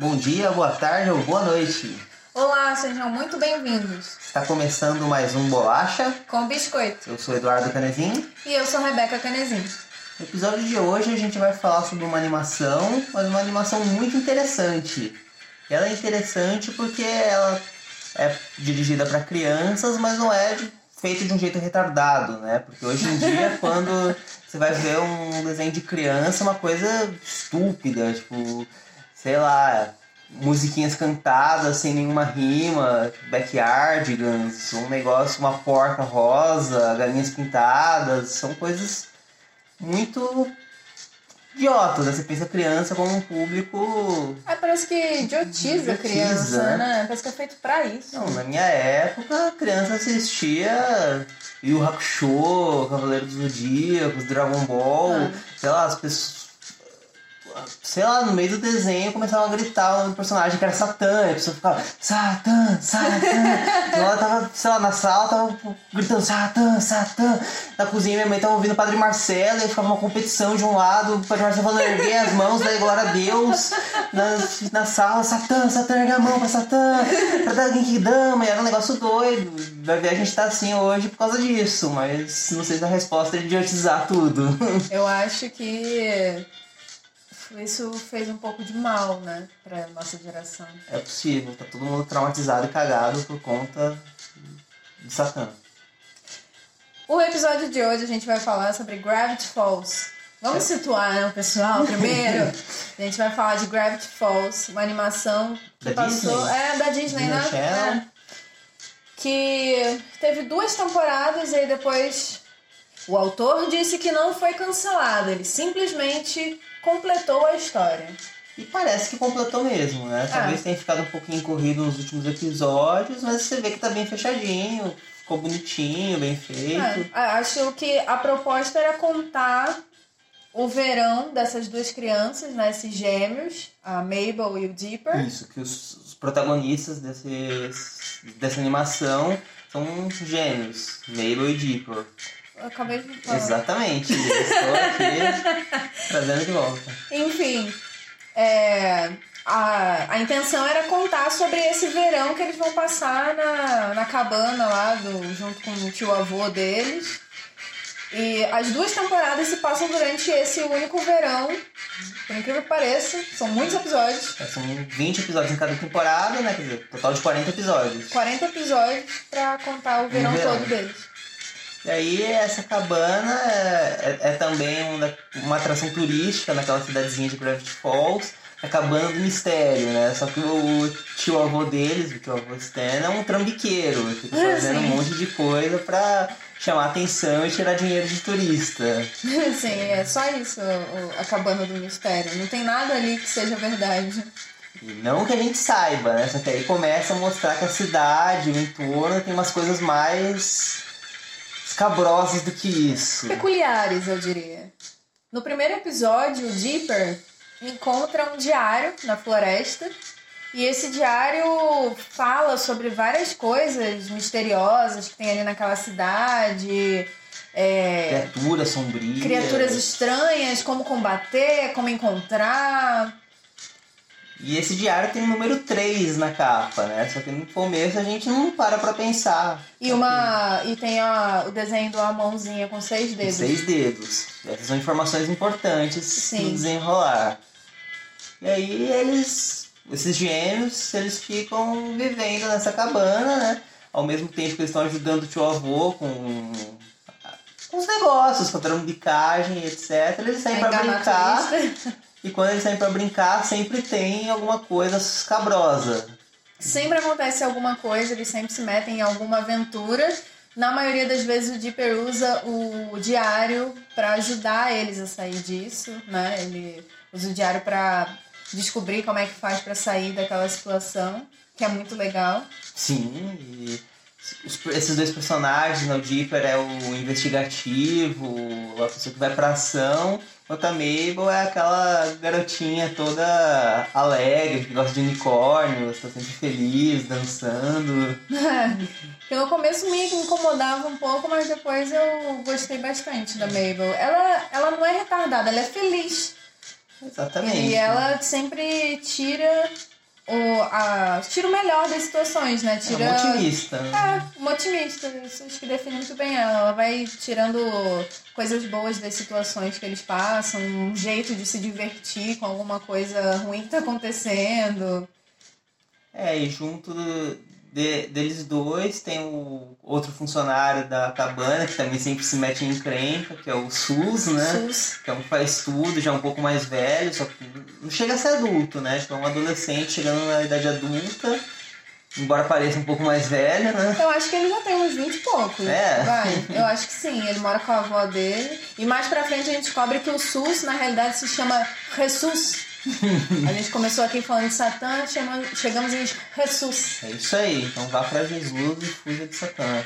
Bom dia, boa tarde ou boa noite. Olá, sejam muito bem-vindos. Está começando mais um Bolacha. Com biscoito. Eu sou Eduardo Canezinho. E eu sou Rebeca Canezinho. No episódio de hoje a gente vai falar sobre uma animação, mas uma animação muito interessante. Ela é interessante porque ela é dirigida para crianças, mas não é feita de um jeito retardado, né? Porque hoje em dia, quando você vai ver um desenho de criança, é uma coisa estúpida, tipo, sei lá, musiquinhas cantadas sem nenhuma rima, backyardigans, um negócio, uma porca rosa, galinhas pintadas, são coisas muito idiotas. Né? Você pensa criança como um público. É, parece que idiotiza a criança, né? né? Parece que é feito pra isso. Não, na minha época, a criança assistia Yu Hakusho, Cavaleiro dos Zodíacos, Dragon Ball, ah. sei lá, as pessoas sei lá, no meio do desenho começavam a gritar o personagem que era Satã, e a pessoa ficava, Satã, Satã. ela tava, sei lá, na sala, tava gritando, Satã, Satã. Na cozinha minha mãe tava ouvindo o Padre Marcelo, e ficava uma competição de um lado, o Padre Marcelo falando, erguer as mãos, daí glória a Deus. Na, na sala, Satã, Satã, ergue a mão pra Satã, pra dar alguém que dama, e era um negócio doido. Vai ver, a gente tá assim hoje por causa disso, mas não sei se a resposta é idiotizar tudo. Eu acho que isso fez um pouco de mal, né, pra nossa geração. É possível, tá todo mundo traumatizado e cagado por conta de Satã. O episódio de hoje a gente vai falar sobre Gravity Falls. Vamos situar né, o pessoal primeiro. a gente vai falar de Gravity Falls, uma animação que da passou. Disney? É, da Disney, né? É. Que teve duas temporadas e aí depois o autor disse que não foi cancelado. Ele simplesmente completou a história. E parece que completou mesmo, né? Talvez É. tenha ficado um pouquinho corrido nos últimos episódios, mas você vê que tá bem fechadinho, ficou bonitinho, bem feito. É, acho que a proposta era contar o verão dessas duas crianças, né, esses gêmeos, a Mabel e o Dipper. Isso, que os, os protagonistas desses, dessa animação são gêmeos, Mabel e Dipper. Acabei de falar. Exatamente, estou aqui trazendo de volta. Enfim, é, a, a intenção era contar sobre esse verão que eles vão passar na, na cabana lá, do, junto com o tio avô deles. E as duas temporadas se passam durante esse único verão. Por incrível que pareça, são muitos episódios. É, São 20 episódios em cada temporada, né? Quer dizer, total de 40 episódios. 40 episódios pra contar o verão verão. todo deles. E aí essa cabana é, é- é também uma, uma atração turística naquela cidadezinha de Gravity Falls, a cabana do mistério, né? Só que o tio avô deles, o tio avô Stan, é um trambiqueiro, fica Ah, fazendo um sim. monte de coisa pra chamar atenção e tirar dinheiro de turista. Sim, é só isso, a cabana do mistério. Não tem nada ali que seja verdade. E não que a gente saiba, né? Só que aí começa a mostrar que a cidade, o entorno, tem umas coisas mais escabrosas do que isso. Peculiares, eu diria. No primeiro episódio, o Dipper encontra um diário na floresta. E esse diário fala sobre várias coisas misteriosas que tem ali naquela cidade. é, Criaturas sombrias. criaturas estranhas, como combater, como encontrar. E esse diário tem o número 3 na capa, né? Só que no começo a gente não para pra pensar. E, uma, e tem a- o desenho de uma mãozinha com seis dedos. seis dedos. Essas são informações importantes Sim. no desenrolar. E aí eles, esses gêmeos, eles ficam vivendo nessa cabana, né? Ao mesmo tempo que eles estão ajudando o tio avô com, com os negócios, com a trambicagem, etc. Eles saem pra Enganar brincar. E quando eles saem pra brincar, sempre tem alguma coisa escabrosa. Sempre acontece alguma coisa, eles sempre se metem em alguma aventura. Na maioria das vezes o Dipper usa o diário pra ajudar eles a sair disso, né? Ele usa o diário pra descobrir como é que faz pra sair daquela situação, que é muito legal. Sim, e esses dois personagens, né, o Dipper é o investigativo, a pessoa que vai pra ação, Mabel é aquela garotinha toda alegre, que gosta de unicórnios, tá sempre feliz, dançando. que no começo me incomodava um pouco, mas depois eu gostei bastante da Mabel. Ela, ela não é retardada, ela é feliz. Exatamente. E ela sempre tira o, a, tira o melhor das situações, né? Tira, é uma otimista. É, uma otimista. Isso acho que define muito bem ela. Ela vai tirando coisas boas das situações que eles passam, um jeito de se divertir com alguma coisa ruim que tá acontecendo. É, e junto de, deles dois tem o outro funcionário da cabana que também sempre se mete em encrenca, que é o SUS, né? SUS. Que é um que faz tudo, já é um pouco mais velho, só que não chega a ser adulto, né? Tipo, é um adolescente chegando na idade adulta, embora pareça um pouco mais velho, né? Eu acho que ele já tem uns 20 e poucos. É. Vai. Eu acho que sim. Ele mora com a avó dele. E mais pra frente a gente descobre que o SUS, na realidade, se chama Jesus. A gente começou aqui falando de Satã, chegamos em Jesus. É isso aí, então vá pra Jesus e fuja de Satã.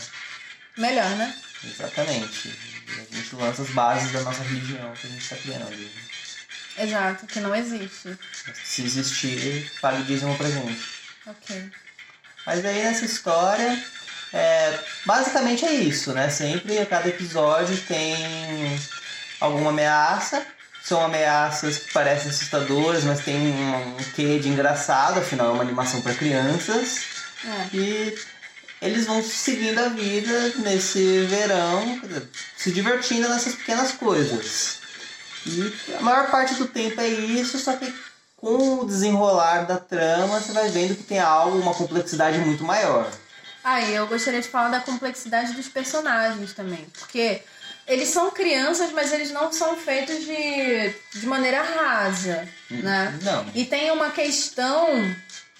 Melhor, né? Exatamente. E a gente lança as bases da nossa religião que a gente está criando. Exato, que não existe. Se existir, pague dízimo pra gente. Ok. Mas aí nessa história, é, basicamente é isso, né? Sempre a cada episódio tem alguma ameaça. São ameaças que parecem assustadoras, mas tem um, um quê de engraçado, afinal é uma animação para crianças. É. E eles vão seguindo a vida nesse verão, se divertindo nessas pequenas coisas. E a maior parte do tempo é isso, só que com o desenrolar da trama você vai vendo que tem algo, uma complexidade muito maior. Ah, e eu gostaria de falar da complexidade dos personagens também. Porque eles são crianças, mas eles não são feitos de, de maneira rasa, né? Não. E tem uma questão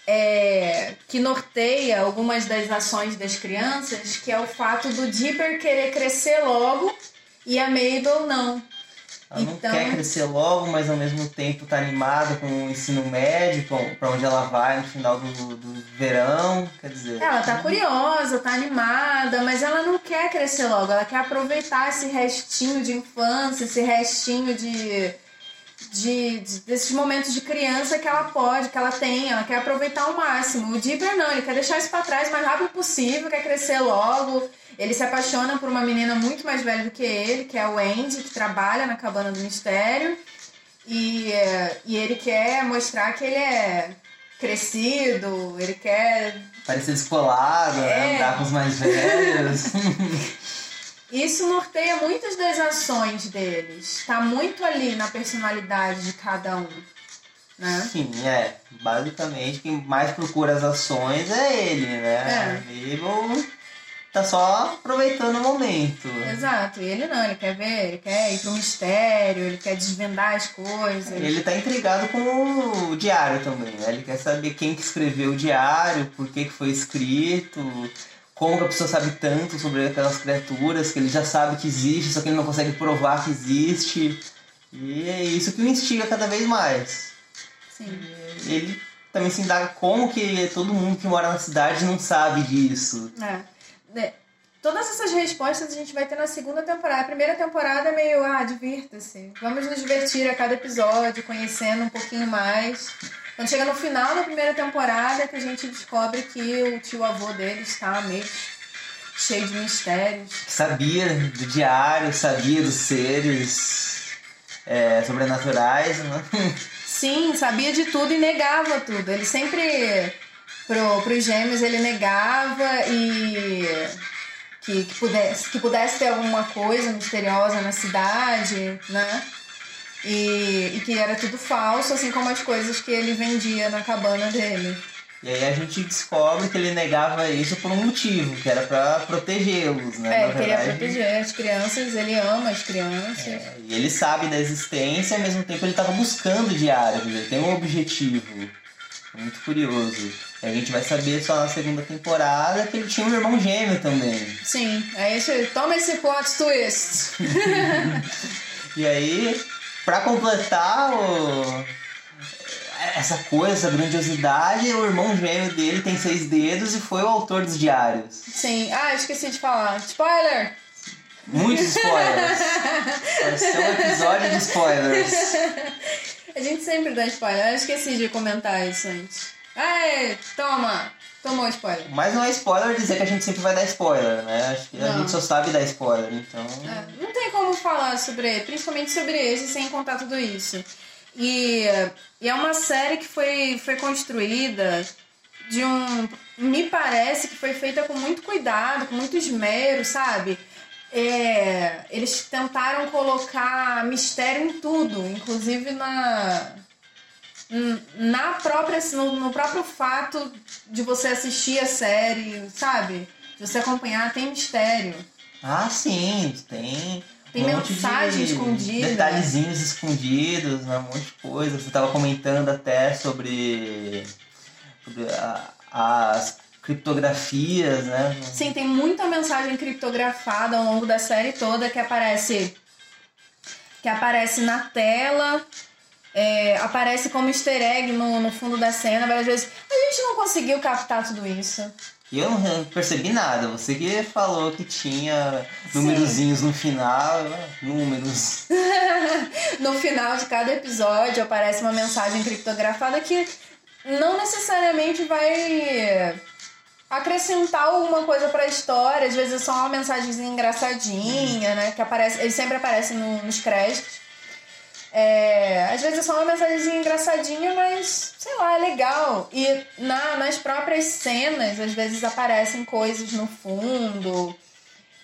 é, que norteia algumas das ações das crianças, que é o fato do Dipper querer crescer logo e a Mabel não. Ela não Então- quer crescer logo, mas ao mesmo tempo tá animada com o ensino médio, pra onde ela vai no final do, do verão. Quer dizer. Ela tá curiosa, tá animada, mas ela não quer crescer logo. Ela quer aproveitar esse restinho de infância, esse restinho de, de, de- desses momentos de criança que ela pode, que ela tem. Ela quer aproveitar ao máximo. O Dipper não, ele quer deixar isso pra trás o mais rápido possível, quer crescer logo. Ele se apaixona por uma menina muito mais velha do que ele, que é o Andy, que trabalha na cabana do mistério. E, é, e ele quer mostrar que ele é crescido, ele quer Parecer descolado, né? É. andar com os mais velhos. Isso norteia muitas das ações deles. Tá muito ali na personalidade de cada um. Né? Sim, é. Basicamente, quem mais procura as ações é ele, né? É. A Mabel tá só aproveitando o momento. Exato. E ele não, ele quer ver, ele quer ir pro mistério, ele quer desvendar as coisas. Ele tá intrigado com o diário também, né? Ele quer saber quem que escreveu o diário, por que que foi escrito, como que a pessoa sabe tanto sobre aquelas criaturas, que ele já sabe que existe, só que ele não consegue provar que existe. E é isso que o instiga cada vez mais. Sim. Ele também se indaga como que todo mundo que mora na cidade não sabe disso. É. É. Todas essas respostas a gente vai ter na segunda temporada. A primeira temporada é meio, ah, divirta-se. Vamos nos divertir a cada episódio, conhecendo um pouquinho mais. Quando chega no final da primeira temporada, que a gente descobre que o tio avô dele está meio cheio de mistérios. Sabia do diário, sabia dos seres é, sobrenaturais, né? Sim, sabia de tudo e negava tudo. Ele sempre, pro, pros gêmeos, ele negava e que, que, pudesse, que pudesse ter alguma coisa misteriosa na cidade, né? E, e que era tudo falso, assim como as coisas que ele vendia na cabana dele. E aí a gente descobre que ele negava isso por um motivo, que era pra protegê-los, né? É, ele queria verdade, proteger as crianças, ele ama as crianças. é, e ele sabe da existência, ao mesmo tempo ele estava buscando o diário, quer dizer, tem um objetivo. Muito curioso. A gente vai saber só na segunda temporada que ele tinha um irmão gêmeo também. Sim, é isso. Toma esse plot twist. E aí, pra completar o... essa coisa, essa grandiosidade, o irmão gêmeo dele tem seis dedos e foi o autor dos diários. Sim. Ah, esqueci de falar. Spoiler! Muitos spoilers. Vai ser um episódio de spoilers. A gente sempre dá spoiler. Eu esqueci de comentar isso antes. Aê, toma! Tomou spoiler. Mas não é spoiler dizer que a gente sempre vai dar spoiler, né? Acho que a Não. gente só sabe dar spoiler, então. É, não tem como falar sobre, principalmente sobre esse, sem contar tudo isso. E, e é uma série que foi, foi construída de um. Me parece que foi feita com muito cuidado, com muito esmero, sabe? É, eles tentaram colocar mistério em tudo, inclusive na na própria no, no, próprio fato de você assistir a série, sabe? De você acompanhar, tem mistério. Ah, sim, tem. Tem um mensagem escondida. Detalhezinhos escondidos, né? um monte de coisa. Você estava comentando até sobre, sobre a, as criptografias, né? Sim, tem muita mensagem criptografada ao longo da série toda que aparece que aparece na tela é, aparece como easter egg no, no fundo da cena várias vezes. A gente não conseguiu captar tudo isso. E eu não percebi nada. Você que falou que tinha númerozinhos no final. Números. no final de cada episódio aparece uma mensagem criptografada que não necessariamente vai acrescentar alguma coisa para a história. Às vezes é só uma mensagem engraçadinha, né? Que aparece, ele sempre aparece no, nos créditos. É, às vezes é só uma mensagem engraçadinha, mas sei lá, é legal. E na, nas próprias cenas, às vezes aparecem coisas no fundo,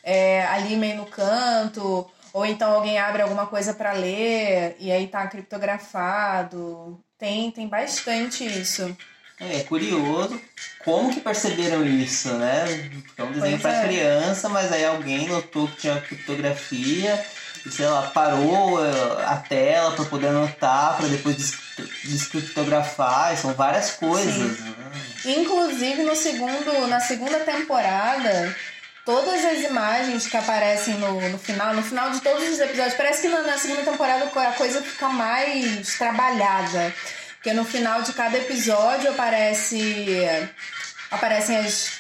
é, ali meio no canto, ou então alguém abre alguma coisa para ler e aí tá criptografado. Tem, tem bastante isso. É, é curioso como que perceberam isso, né? Porque é um desenho para é. criança, mas aí alguém notou que tinha criptografia sei lá, parou eh, a tela para poder anotar, para depois descriptografar, são várias coisas. Né? Inclusive no segundo, na segunda temporada, todas as imagens que aparecem no, no final, no final de todos os episódios, parece que na, na segunda temporada a coisa fica mais trabalhada. Porque no final de cada episódio aparece aparecem as,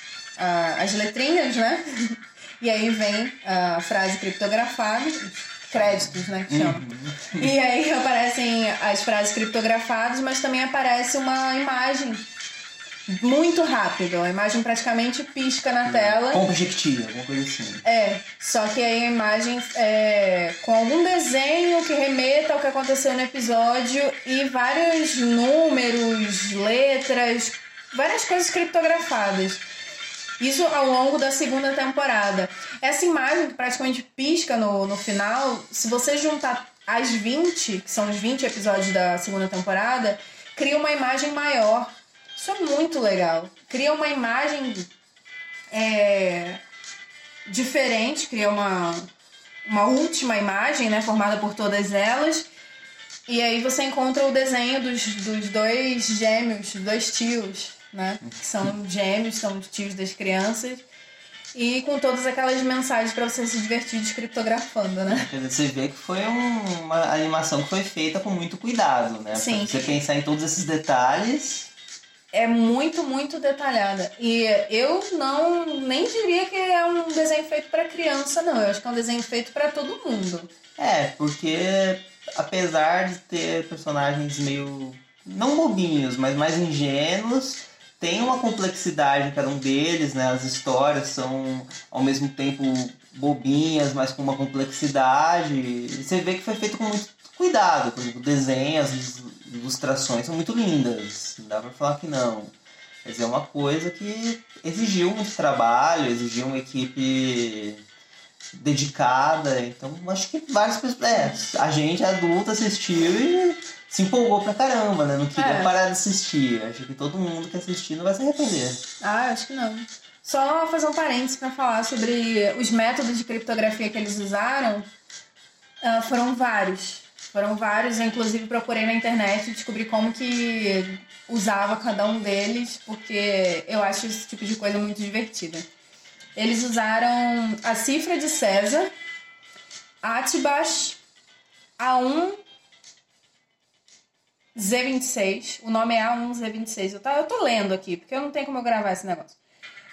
as letrinhas, né? E aí vem a frase criptografada, créditos, né, que chama. Uhum. E aí aparecem as frases criptografadas, mas também aparece uma imagem muito rápido. A imagem praticamente pisca na tela. Com objetivo, alguma coisa assim. É, só que aí a imagem é com algum desenho que remeta ao que aconteceu no episódio e vários números, letras, várias coisas criptografadas. Isso ao longo da segunda temporada. Essa imagem que praticamente pisca no, no final, se você juntar as 20, que são os 20 episódios da segunda temporada, cria uma imagem maior. Isso é muito legal. Cria uma imagem é, diferente, cria uma, uma última imagem, né, formada por todas elas. E aí você encontra o desenho dos, dos dois gêmeos, dos dois tios, né? Que são gêmeos, são tios das crianças. E com todas aquelas mensagens para você se divertir descriptografando, né? Você vê que foi um, uma animação que foi feita com muito cuidado, né? Sim. Pra você pensar em todos esses detalhes. É muito, muito detalhada. E eu não nem diria que é um desenho feito para criança, não. Eu acho que é um desenho feito para todo mundo. É, porque apesar de ter personagens meio não bobinhos, mas mais ingênuos, tem uma complexidade em cada um deles, né? As histórias são ao mesmo tempo bobinhas, mas com uma complexidade. Você vê que foi feito com muito cuidado. Por exemplo, o desenho, as ilustrações são muito lindas. Não dá pra falar que não. Quer dizer, é uma coisa que exigiu muito trabalho, exigiu uma equipe dedicada. Então, acho que várias pessoas. É, a gente adulta assistiu e se empolgou pra caramba, né? Não queria é. parar de assistir. Acho que todo mundo que assistir não vai se arrepender. Ah, acho que não. Só fazer um parênteses para falar sobre os métodos de criptografia que eles usaram. Uh, foram vários. Foram vários, eu inclusive procurei na internet e descobri como que usava cada um deles, porque eu acho esse tipo de coisa muito divertida. Eles usaram a cifra de César, Atibas, A1 Z26. O nome é A1Z26. Eu, tá, eu tô lendo aqui, porque eu não tenho como eu gravar esse negócio.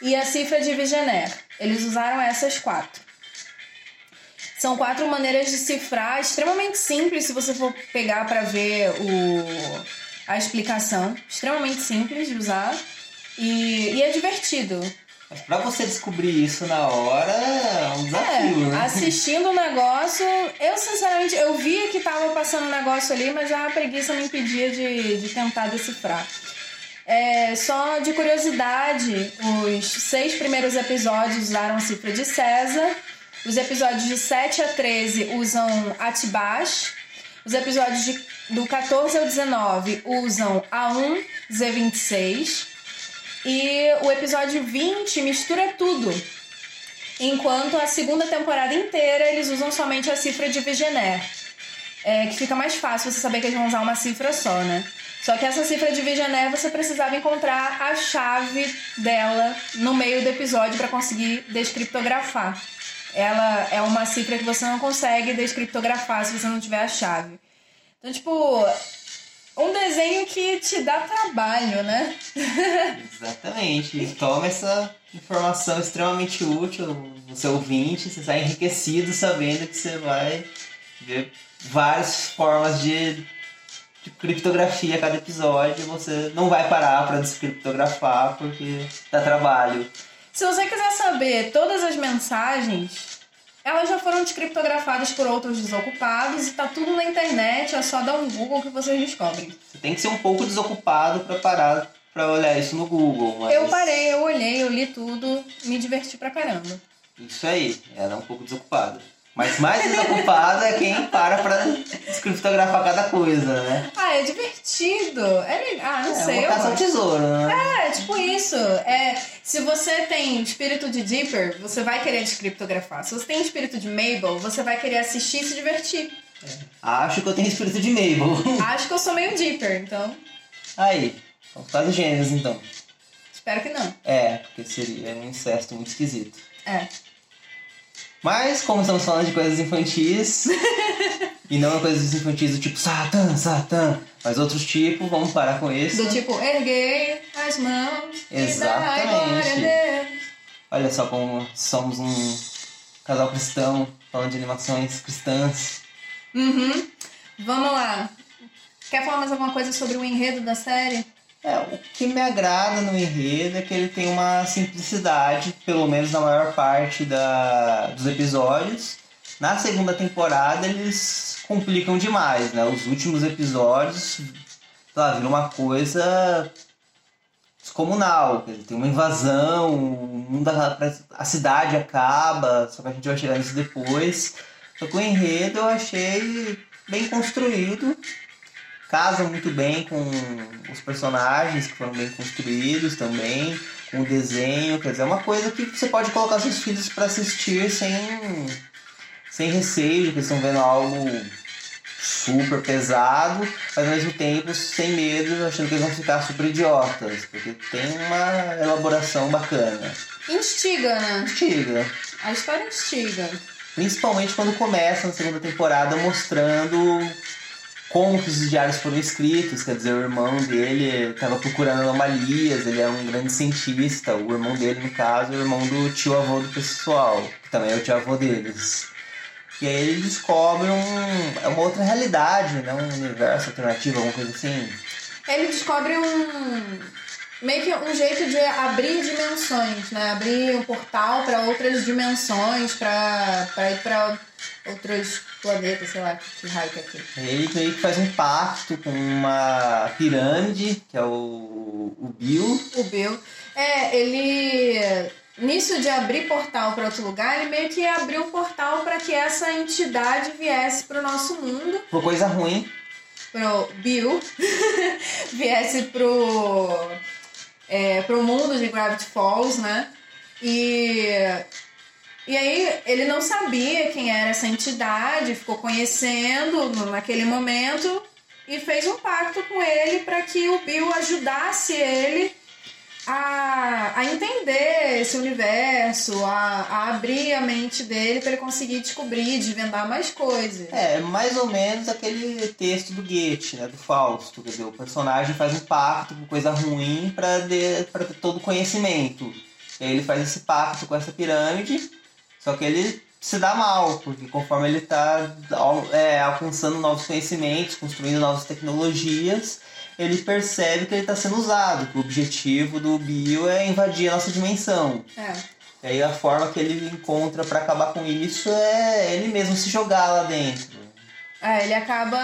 E a cifra de Vigener. Eles usaram essas quatro. São quatro maneiras de cifrar, extremamente simples se você for pegar para ver o, a explicação. Extremamente simples de usar. E, e é divertido. Mas pra você descobrir isso na hora é um desafio, é, né? assistindo o negócio, eu sinceramente, eu vi que tava passando um negócio ali, mas a preguiça me impedia de, de tentar decifrar. É, só de curiosidade, os seis primeiros episódios usaram a cifra de César, os episódios de 7 a 13 usam Atibash, os episódios de, do 14 ao 19 usam A1, Z26, e o episódio 20 mistura tudo. Enquanto a segunda temporada inteira eles usam somente a cifra de Vigener. É, que fica mais fácil você saber que eles vão usar uma cifra só, né? Só que essa cifra de Vigener você precisava encontrar a chave dela no meio do episódio para conseguir descriptografar. Ela é uma cifra que você não consegue descriptografar se você não tiver a chave. Então, tipo, um desenho que te dá trabalho, né? Exatamente. Toma essa informação extremamente útil no seu ouvinte, você sai enriquecido sabendo que você vai ver várias formas de, de criptografia a cada episódio. Você não vai parar para descriptografar porque dá trabalho. Se você quiser saber todas as mensagens, elas já foram descriptografadas por outros desocupados e tá tudo na internet, é só dar um Google que vocês descobrem. Você tem que ser um pouco desocupado para parar para olhar isso no Google. Mas... Eu parei, eu olhei, eu li tudo, me diverti pra caramba. Isso aí, era um pouco desocupado. Mas mais desocupado é quem para pra descriptografar cada coisa, né? Ah, é divertido. É legal. Ah, não é sei. uma eu caça ao tesouro, né? É, tipo isso. É, se você tem espírito de Dipper, você vai querer descriptografar. Se você tem espírito de Mabel, você vai querer assistir e se divertir. Acho que eu tenho espírito de Mabel. Acho que eu sou meio Dipper, então Aí, são quase gêmeos então. espero que não. É, porque seria um incesto muito esquisito. É. Mas, como estamos falando de coisas infantis, e não coisas infantis do tipo Satã, Satã, mas outros tipos, vamos parar com isso. Do tipo, erguei as mãos Exatamente. Olha só como somos um casal cristão, falando de animações cristãs. Uhum. Vamos lá. Quer falar mais alguma coisa sobre o enredo da série? É, o que me agrada no enredo é que ele tem uma simplicidade, pelo menos na maior parte da, dos episódios. Na segunda temporada eles complicam demais, né? Os últimos episódios, lá, viram uma coisa descomunal. Tem uma invasão, a cidade acaba, só que a gente vai chegar nisso depois. Só que o enredo eu achei bem construído casa muito bem com os personagens que foram bem construídos também, com o desenho, quer dizer, é uma coisa que você pode colocar seus filhos para assistir sem, sem receio, que eles estão vendo algo super pesado, mas ao mesmo tempo sem medo, achando que eles vão ficar super idiotas, porque tem uma elaboração bacana. Instiga, né? Instiga. A história instiga. Principalmente quando começa na segunda temporada mostrando como que os diários foram escritos, quer dizer, o irmão dele estava procurando anomalias, ele é um grande cientista, o irmão dele, no caso, é o irmão do tio-avô do pessoal, que também é o tio-avô deles. E aí ele descobre um, é uma outra realidade, né? um universo alternativo, alguma coisa assim. Ele descobre um. Meio que um jeito de abrir dimensões, né? Abrir um portal para outras dimensões, para ir para outros planetas, sei lá, que raio que é aqui. Ele meio que faz um pacto com uma pirâmide, que é o, o Bill. O Bill. É, ele. Nisso de abrir portal para outro lugar, ele meio que abriu um portal para que essa entidade viesse para o nosso mundo, Por coisa ruim, pro Bill, viesse pro, é, pro mundo de Gravity Falls, né? E, e aí ele não sabia quem era essa entidade, ficou conhecendo naquele momento e fez um pacto com ele para que o Bill ajudasse ele a, a entender esse universo, a, a abrir a mente dele para ele conseguir descobrir, desvendar mais coisas. É, mais ou menos aquele texto do Goethe, né, do Fausto, quer dizer, o personagem faz um pacto com coisa ruim para ter todo o conhecimento. E aí ele faz esse pacto com essa pirâmide, só que ele se dá mal, porque conforme ele está alcançando novos conhecimentos, construindo novas tecnologias, ele percebe que ele está sendo usado, que o objetivo do Bill é invadir a nossa dimensão. É. E aí a forma que ele encontra para acabar com isso é ele mesmo se jogar lá dentro. É, ele acaba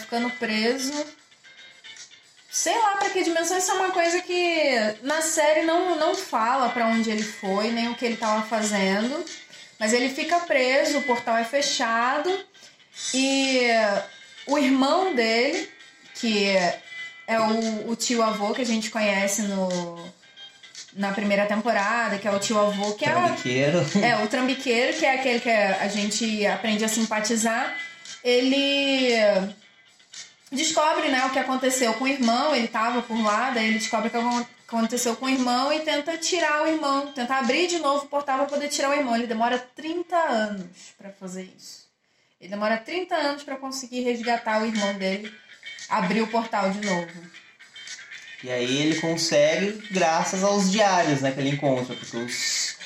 ficando preso. Sei lá pra que dimensão, isso é uma coisa que na série não, não fala pra onde ele foi, nem o que ele tava fazendo. Mas ele fica preso, o portal é fechado e o irmão dele, que é o, o tio avô que a gente conhece no, na primeira temporada, que é o tio avô, que Trambiqueiro. é, é o trambiqueiro, que é aquele que a gente aprende a simpatizar. Ele descobre né, o que aconteceu com o irmão, ele estava por lá, daí ele descobre o que aconteceu com o irmão e tenta tirar o irmão, tenta abrir de novo o portal para poder tirar o irmão. Ele demora 30 anos para fazer isso. Ele demora 30 anos para conseguir resgatar o irmão dele, abrir o portal de novo. E aí ele consegue graças aos diários né, que ele encontra, porque os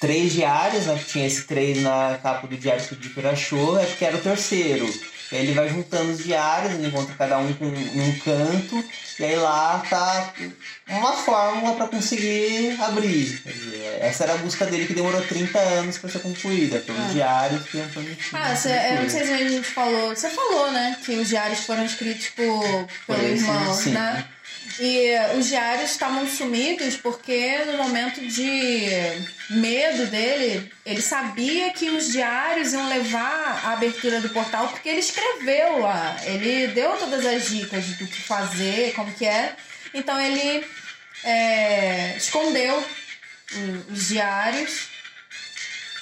três diários, né, que tinha esse três na capa do diário que o Dipper achou, é porque era o terceiro. Ele vai juntando os diários, ele encontra cada um com, em um canto, e aí lá tá uma fórmula para conseguir abrir. Quer dizer, essa era a busca dele que demorou 30 anos para ser concluída, pelos Ah. diários que iam. Ah, cê, eu não sei se a gente falou. Você falou, né? Que os diários foram escritos por, Por pelo esse, irmão, sim. né? E os diários estavam sumidos porque no momento de medo dele, ele sabia que os diários iam levar à abertura do portal porque ele escreveu lá. Ele deu todas as dicas do que fazer, como que é. Então ele é, escondeu os diários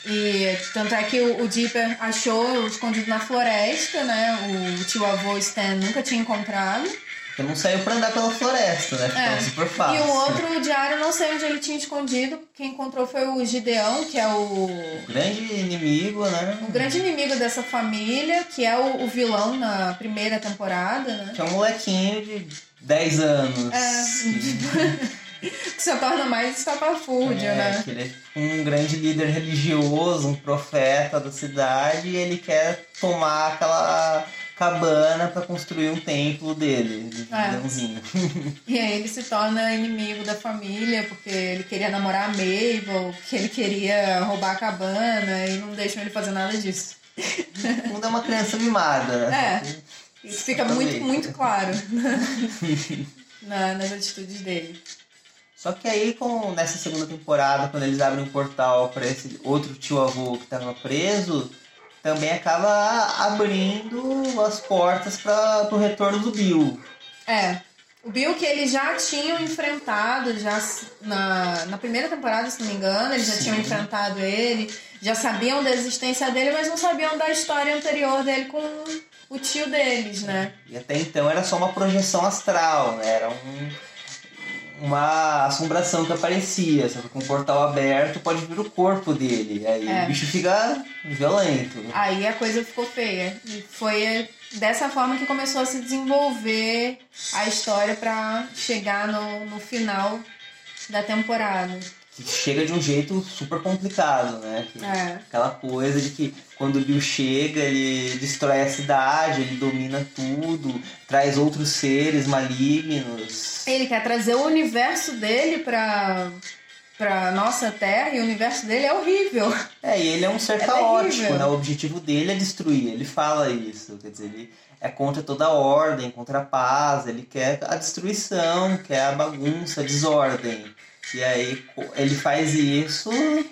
e tanto é que o, o Dipper achou escondido na floresta, né? O tio avô Stan nunca tinha encontrado. Porque não saiu pra andar pela floresta, né? Ficava É. super fácil. E o outro diário, não sei onde ele tinha escondido. Quem encontrou foi o Gideão, que é o, Grande inimigo, né? o grande inimigo dessa família, que é o, o vilão na primeira temporada, né? Que é um molequinho de 10 anos. É. Que, se torna mais estapafúrdio, é, né? que ele é um grande líder religioso, um profeta da cidade, e ele quer tomar aquela cabana pra construir um templo dele, de É. leãozinho. E aí ele se torna inimigo da família, porque ele queria namorar a Mabel, que ele queria roubar a cabana, e não deixam ele fazer nada disso. O mundo é uma criança mimada, né? Isso fica muito, muito claro na- nas atitudes dele. Só que aí, com, nessa segunda temporada, quando eles abrem um portal para esse outro tio-avô que estava preso, também acaba abrindo as portas para o retorno do Bill. É. O Bill que eles já tinham enfrentado, já na, na primeira temporada, se não me engano, eles já Sim. tinham enfrentado ele, já sabiam da existência dele, mas não sabiam da história anterior dele com o tio deles, né? E até então era só uma projeção astral, né? Era um, uma assombração que aparecia. Só que com o portal aberto pode vir o corpo dele. Aí É. o bicho fica violento. Aí a coisa ficou feia. E foi dessa forma que começou a se desenvolver a história pra chegar no, no final da temporada. Que chega de um jeito super complicado, né? Que- É. Aquela coisa de que quando o Bill chega, ele destrói a cidade, ele domina tudo, traz outros seres malignos. Ele quer trazer o universo dele pra, pra nossa Terra e o universo dele é horrível. É, e ele é um ser É caótico, terrível. né? O objetivo dele é destruir, ele fala isso, quer dizer, ele é contra toda a ordem, contra a paz, ele quer a destruição, quer a bagunça, a desordem. E aí ele faz isso,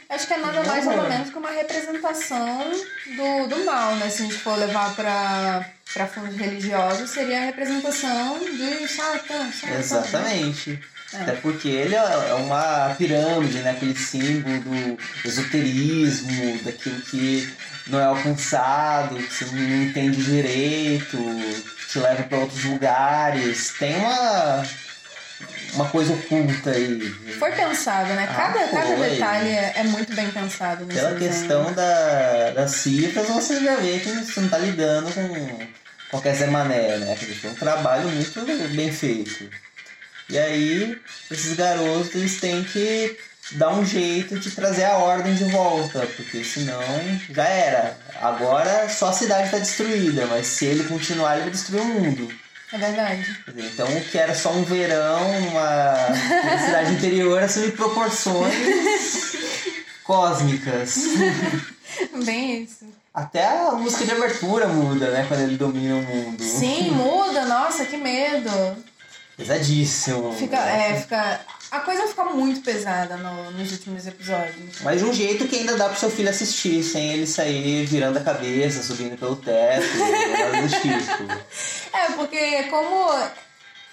Acho que é nada mais ou menos que uma representação do, do mal, né? Se a gente for levar pra, pra fundos religiosos, seria a representação de Satã. Satã. exatamente. É. Até porque ele é uma pirâmide, né? Aquele símbolo do esoterismo, daquilo que não é alcançado, que você não entende direito, te leva para outros lugares. Tem uma, uma coisa oculta aí. Foi pensado, né? Ah, Cada, cada foi. detalhe é, é muito bem pensado nesse Pela desenho. questão da, das cifras, você já vê que você não tá lidando com qualquer Zé Mané, né? Foi um trabalho muito bem feito. E aí, esses garotos eles têm que dar um jeito de trazer a ordem de volta, porque senão já era. Agora só a cidade está destruída, mas se ele continuar, ele vai destruir o mundo. É verdade. Então, o que era só um verão, uma, uma cidade interior, assume proporções cósmicas. Bem isso. Até a música de abertura muda, né? Quando ele domina o mundo. Sim, muda. Nossa, que medo. Pesadíssimo. Fica, é, fica... A coisa fica muito pesada no- nos últimos episódios. Mas de um jeito que ainda dá pro seu filho assistir, sem ele sair virando a cabeça, subindo pelo teto, nada do tipo. É, porque como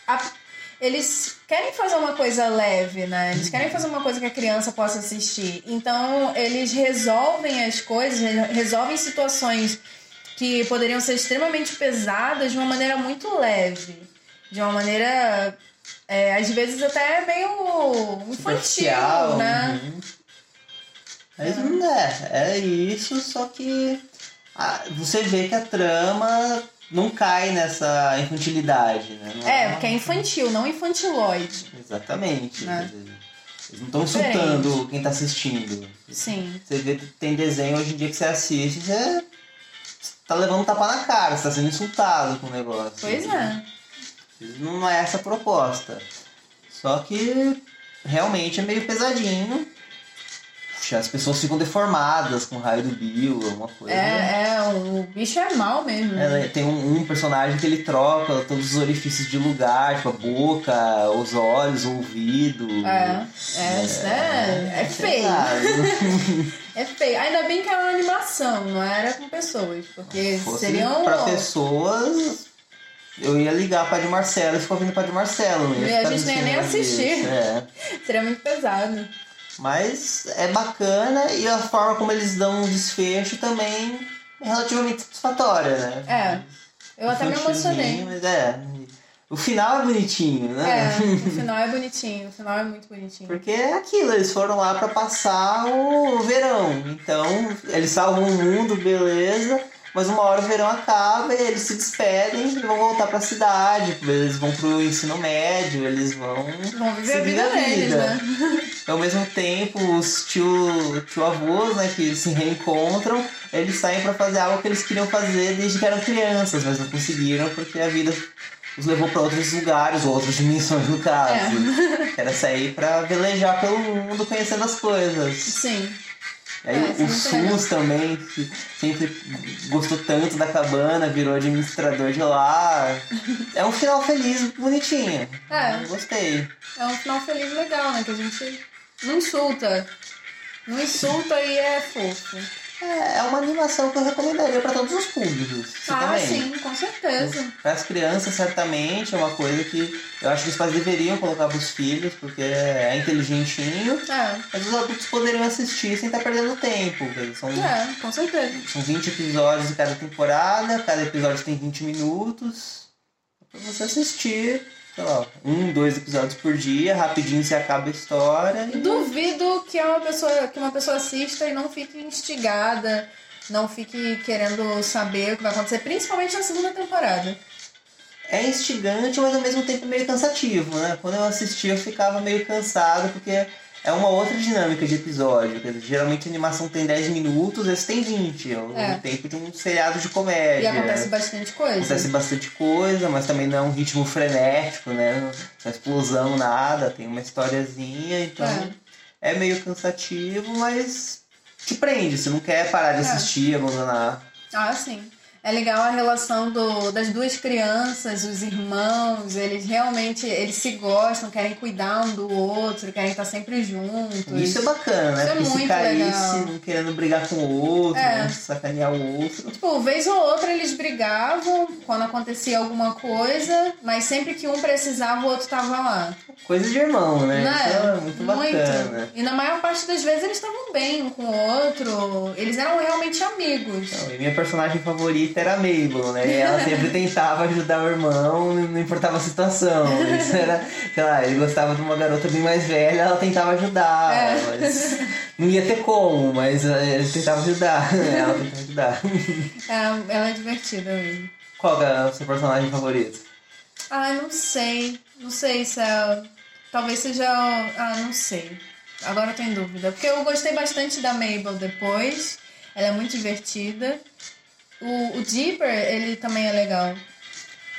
a- eles querem fazer uma coisa leve, né? Eles querem fazer uma coisa que a criança possa assistir. Então, eles resolvem as coisas, re- resolvem situações que poderiam ser extremamente pesadas de uma maneira muito leve. De uma maneira, é, às vezes, até meio infantil, né? uhum. Mas não é, é isso, só que ah, você vê que a trama não cai nessa infantilidade, né? Não É, porque é infantil, não infantiloide. Exatamente. Né? Eles não estão insultando quem tá assistindo. Sim. Você vê que tem desenho hoje em dia que você assiste, você tá levando um tapa na cara, você tá sendo insultado com o negócio. Pois é. Não é essa a proposta. Só que realmente é meio pesadinho. As pessoas ficam deformadas com o raio do Bill, uma coisa. É, é, o bicho é mal mesmo. Ela- tem um, um personagem que ele troca todos os orifícios de lugar, tipo a boca, os olhos, o ouvido. É, é, isso é, é feio. É feio. Ainda bem que era uma animação, não era com pessoas. Porque fosse seriam. pra pessoas, eu ia ligar pra de Marcelo e ficar ouvindo pra de Marcelo. E a gente nem ia nem assistir. É. Seria muito pesado. Mas é bacana e a forma como eles dão um desfecho também é relativamente satisfatória, né? É. Eu até me emocionei. Mas é. O final é bonitinho, É, né? o final é bonitinho. O final é muito bonitinho. Porque é aquilo, eles foram lá pra passar o verão. Então, eles salvam o mundo, beleza. Mas uma hora o verão acaba e eles se despedem e vão voltar pra cidade. Eles vão pro ensino médio, eles vão. Vão viver a seguir vida deles, né? Ao mesmo tempo, os tio, tio avós, né, que se reencontram, eles saem pra fazer algo que eles queriam fazer desde que eram crianças, mas não conseguiram porque a vida os levou pra outros lugares, ou outras dimensões no caso. É. Era sair pra velejar pelo mundo, conhecendo as coisas. Sim. Aí É, o é muito SUS também, que sempre gostou tanto da cabana, virou administrador de lá. É um final feliz, bonitinho. É. Eu Gostei. É um final feliz legal, né? Que a gente não insulta. Não insulta e é fofo. É, é uma animação que eu recomendaria pra todos os públicos. Você ah, também. sim, com certeza. Para as crianças, certamente, é uma coisa que eu acho que os pais deveriam colocar pros filhos, porque é inteligentinho. É, Mas os adultos poderiam assistir sem estar perdendo tempo. São, é, com certeza. são 20 episódios de cada temporada, cada episódio tem 20 minutos. É pra você assistir, sei lá, um, dois episódios por dia, rapidinho se acaba a história. e- Duvido que uma pessoa, que uma pessoa assista e não fique instigada, não fique querendo saber o que vai acontecer, principalmente na segunda temporada. É instigante, mas ao mesmo tempo meio cansativo, né? Quando eu assistia eu ficava meio cansado, porque é uma outra dinâmica de episódio. Quer dizer, geralmente a animação tem 10 minutos, esse tem 20. É o É. tempo de um seriado de comédia. E acontece bastante coisa. Acontece bastante coisa, mas também não é um ritmo frenético, né? Não é explosão, nada. Tem uma historiazinha, então é, meio cansativo, mas te prende. Você não quer parar de É. assistir, abandonar. Ah, sim. É legal a relação do, das duas crianças, os irmãos, eles realmente eles se gostam, querem cuidar um do outro, querem estar sempre juntos. Isso é bacana, né? Isso é Porque se muito caísse, legal. não querendo brigar com o outro, É. né? sacanear o outro. Tipo, vez ou outra eles brigavam quando acontecia alguma coisa, mas sempre que um precisava, o outro tava lá. Coisa de irmão, né? Não Isso é muito bacana. E na maior parte das vezes eles estavam bem um com o outro. Eles eram realmente amigos. Então, e minha personagem favorita era a Mabel, né? Ela sempre tentava ajudar o irmão, não importava a situação. Isso era, sei lá, ele gostava de uma garota bem mais velha, ela tentava ajudar. É. Mas não ia ter como, mas eh, ele tentava ajudar. Ela tentava ajudar. É, ela é divertida mesmo. Qual é o seu personagem favorito? Ai, não sei. Não sei se é. Talvez seja. Ah, não sei. Agora eu tô em dúvida. Porque eu gostei bastante da Mabel depois. Ela é muito divertida. O, o Dipper, ele também é legal.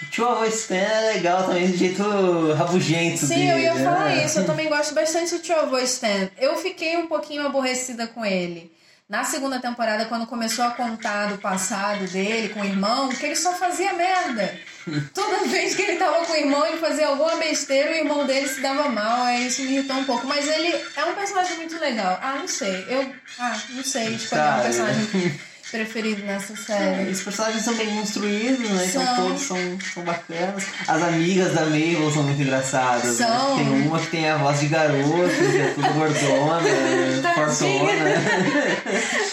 O tio avô Stan é legal também, do jeito rabugento Sim, dele. eu ia né? falar isso. Eu também gosto bastante do tio avô Stan. Eu fiquei um pouquinho aborrecida com ele. Na segunda temporada, quando começou a contar do passado dele com o irmão, que ele só fazia merda. Toda vez que ele tava com o irmão, ele fazia alguma besteira, o irmão dele se dava mal, aí isso me irritou um pouco. Mas ele é um personagem muito legal. Ah, não sei. Eu. Ah, não sei escolher um Sabe, personagem preferido nessa série. Os personagens são bem construídos, né? Então São. todos são, são bacanas. As amigas da Mabel são muito engraçadas. né? São. Tem uma que tem a voz de garota, que é tudo gordona, fortona.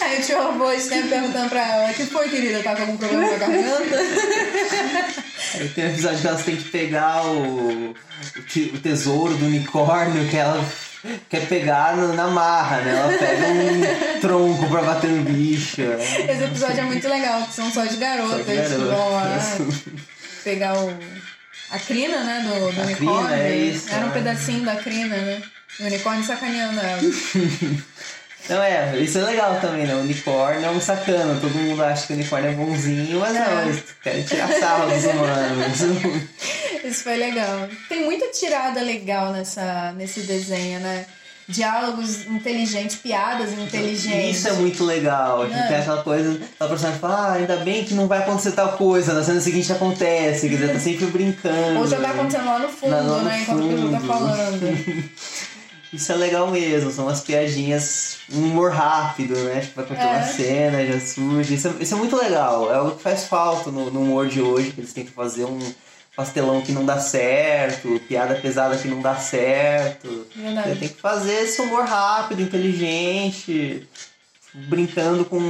Aí o tio avô Stan perguntando pra ela: que foi, querida? Tá com algum problema com a garganta? Aí tem um episódio que elas têm que pegar o, o tesouro do unicórnio que ela quer pegar na marra, né? Ela pega um tronco pra bater no bicho. Esse episódio é muito legal, que são só de garotas Só de que vão lá pegar o. A crina, né? Do, do A unicórnio. crina, é isso, Era um né? pedacinho da crina, né? O unicórnio sacaneando ela. Não, é, isso é legal também, né? O unicórnio é um sacana. Todo mundo acha que o unicórnio é bonzinho, mas não, eles querem tirar sarro dos humanos. Isso foi legal. Tem muita tirada legal nessa, nesse desenho, né? Diálogos inteligentes, piadas inteligentes. Isso é muito legal. Que É. tem aquela coisa, aquela personagem fala, ah, ainda bem que não vai acontecer tal coisa, na cena seguinte acontece, quer dizer, tá sempre brincando. Ou já tá acontecendo lá no fundo, Lá no né? Enquanto a pessoa tá fundo. falando. Isso é legal mesmo, são umas piadinhas, um humor rápido, né? Tipo, vai contando É. uma cena, já surge. Isso é, isso é muito legal, é o que faz falta no, no humor de hoje, que eles tentam fazer um pastelão que não dá certo, piada pesada que não dá certo. Você Verdade. tem que fazer esse humor rápido, inteligente, brincando com,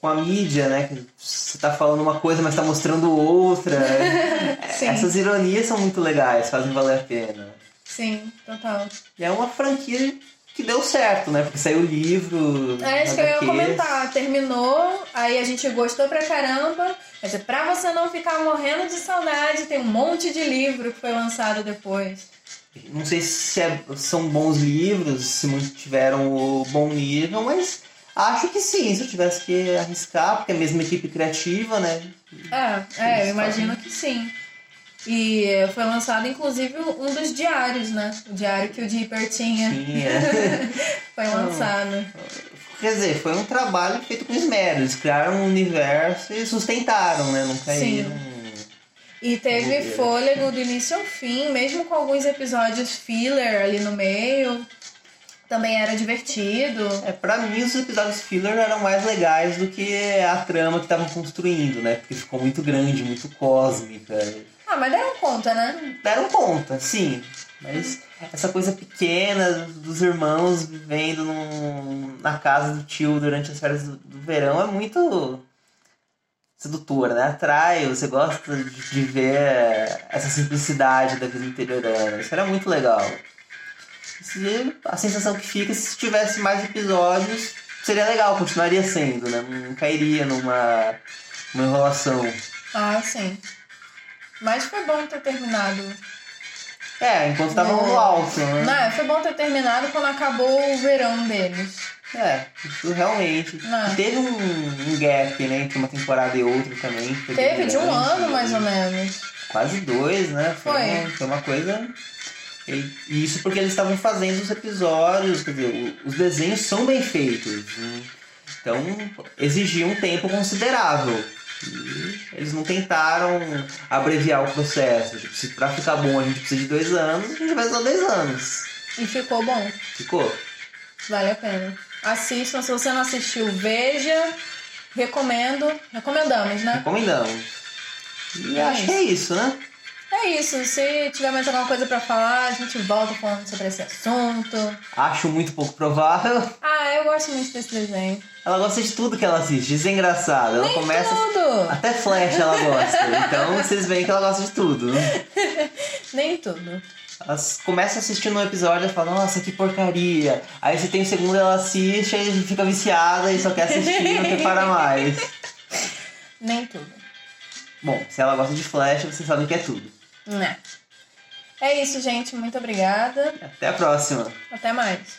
com a mídia, né? Você tá falando uma coisa, mas tá mostrando outra. Sim. Essas ironias são muito legais, fazem valer a pena. Sim, total. E é uma franquia que deu certo, né? Porque saiu o livro. É isso que eu ia comentar. Terminou, aí a gente gostou pra caramba. Mas é pra você não ficar morrendo de saudade, tem um monte de livro que foi lançado depois. Não sei se é- são bons livros, se mantiveram o bom nível, mas acho que sim, se eu tivesse que arriscar, porque é a mesma equipe criativa, né? É, é, eu imagino que sim. E foi lançado, inclusive, um dos diários, né? O diário que o Dipper tinha. Sim, é. Foi lançado. Quer dizer, foi um trabalho feito com esmero. Eles criaram um universo e sustentaram, né? Não caíram. E teve fôlego do início ao fim, mesmo com alguns episódios filler ali no meio. Também era divertido. É, pra mim os episódios filler eram mais legais do que a trama que estavam construindo, né? Porque ficou muito grande, muito cósmica. Ah, mas deram conta, né? Deram conta, sim. Mas essa coisa pequena dos irmãos vivendo num- na casa do tio durante as férias do, do verão é muito sedutora, né? Atrai, você gosta de, de ver essa simplicidade da vida interiorana. Isso era muito legal. Se- a sensação que fica se tivesse mais episódios seria legal, continuaria sendo, né? Não cairia numa, numa enrolação. Ah, sim. Mas foi bom ter terminado. É, enquanto tava Não. no alto, né? Não, foi bom ter terminado quando acabou o verão deles. É, isso realmente. Não. Teve um, um gap, né, entre uma temporada e outra também. Teve de um ano, mais ou menos. Quase dois, né? Foi, Foi. Uma, foi uma coisa. E isso porque eles estavam fazendo os episódios, quer dizer, os desenhos são bem feitos. né? Então exigia um tempo considerável. Eles não tentaram abreviar o processo. Tipo, se pra ficar bom a gente precisa de dois anos, a gente vai usar dois anos. E ficou bom. Ficou? Vale a pena. Assistam, se você não assistiu, veja. Recomendo. Recomendamos, né? Recomendamos. E É acho que é isso, né? É isso. Se tiver mais alguma coisa pra falar, a gente volta falando sobre esse assunto. Acho muito pouco provável. Ah, eu gosto muito desse desenho. Ela gosta de tudo que ela assiste, isso é. Ela Nem começa. tudo! Até Flash ela gosta. Então vocês veem que ela gosta de tudo. Nem tudo. Ela começa assistindo um episódio e fala, nossa, que porcaria. Aí você tem o segundo, ela assiste, aí fica viciada e só quer assistir e não quer parar mais. Nem tudo. Bom, se ela gosta de Flash, vocês sabem que é tudo. Né? É isso, gente. Muito obrigada. Até a próxima. Até mais.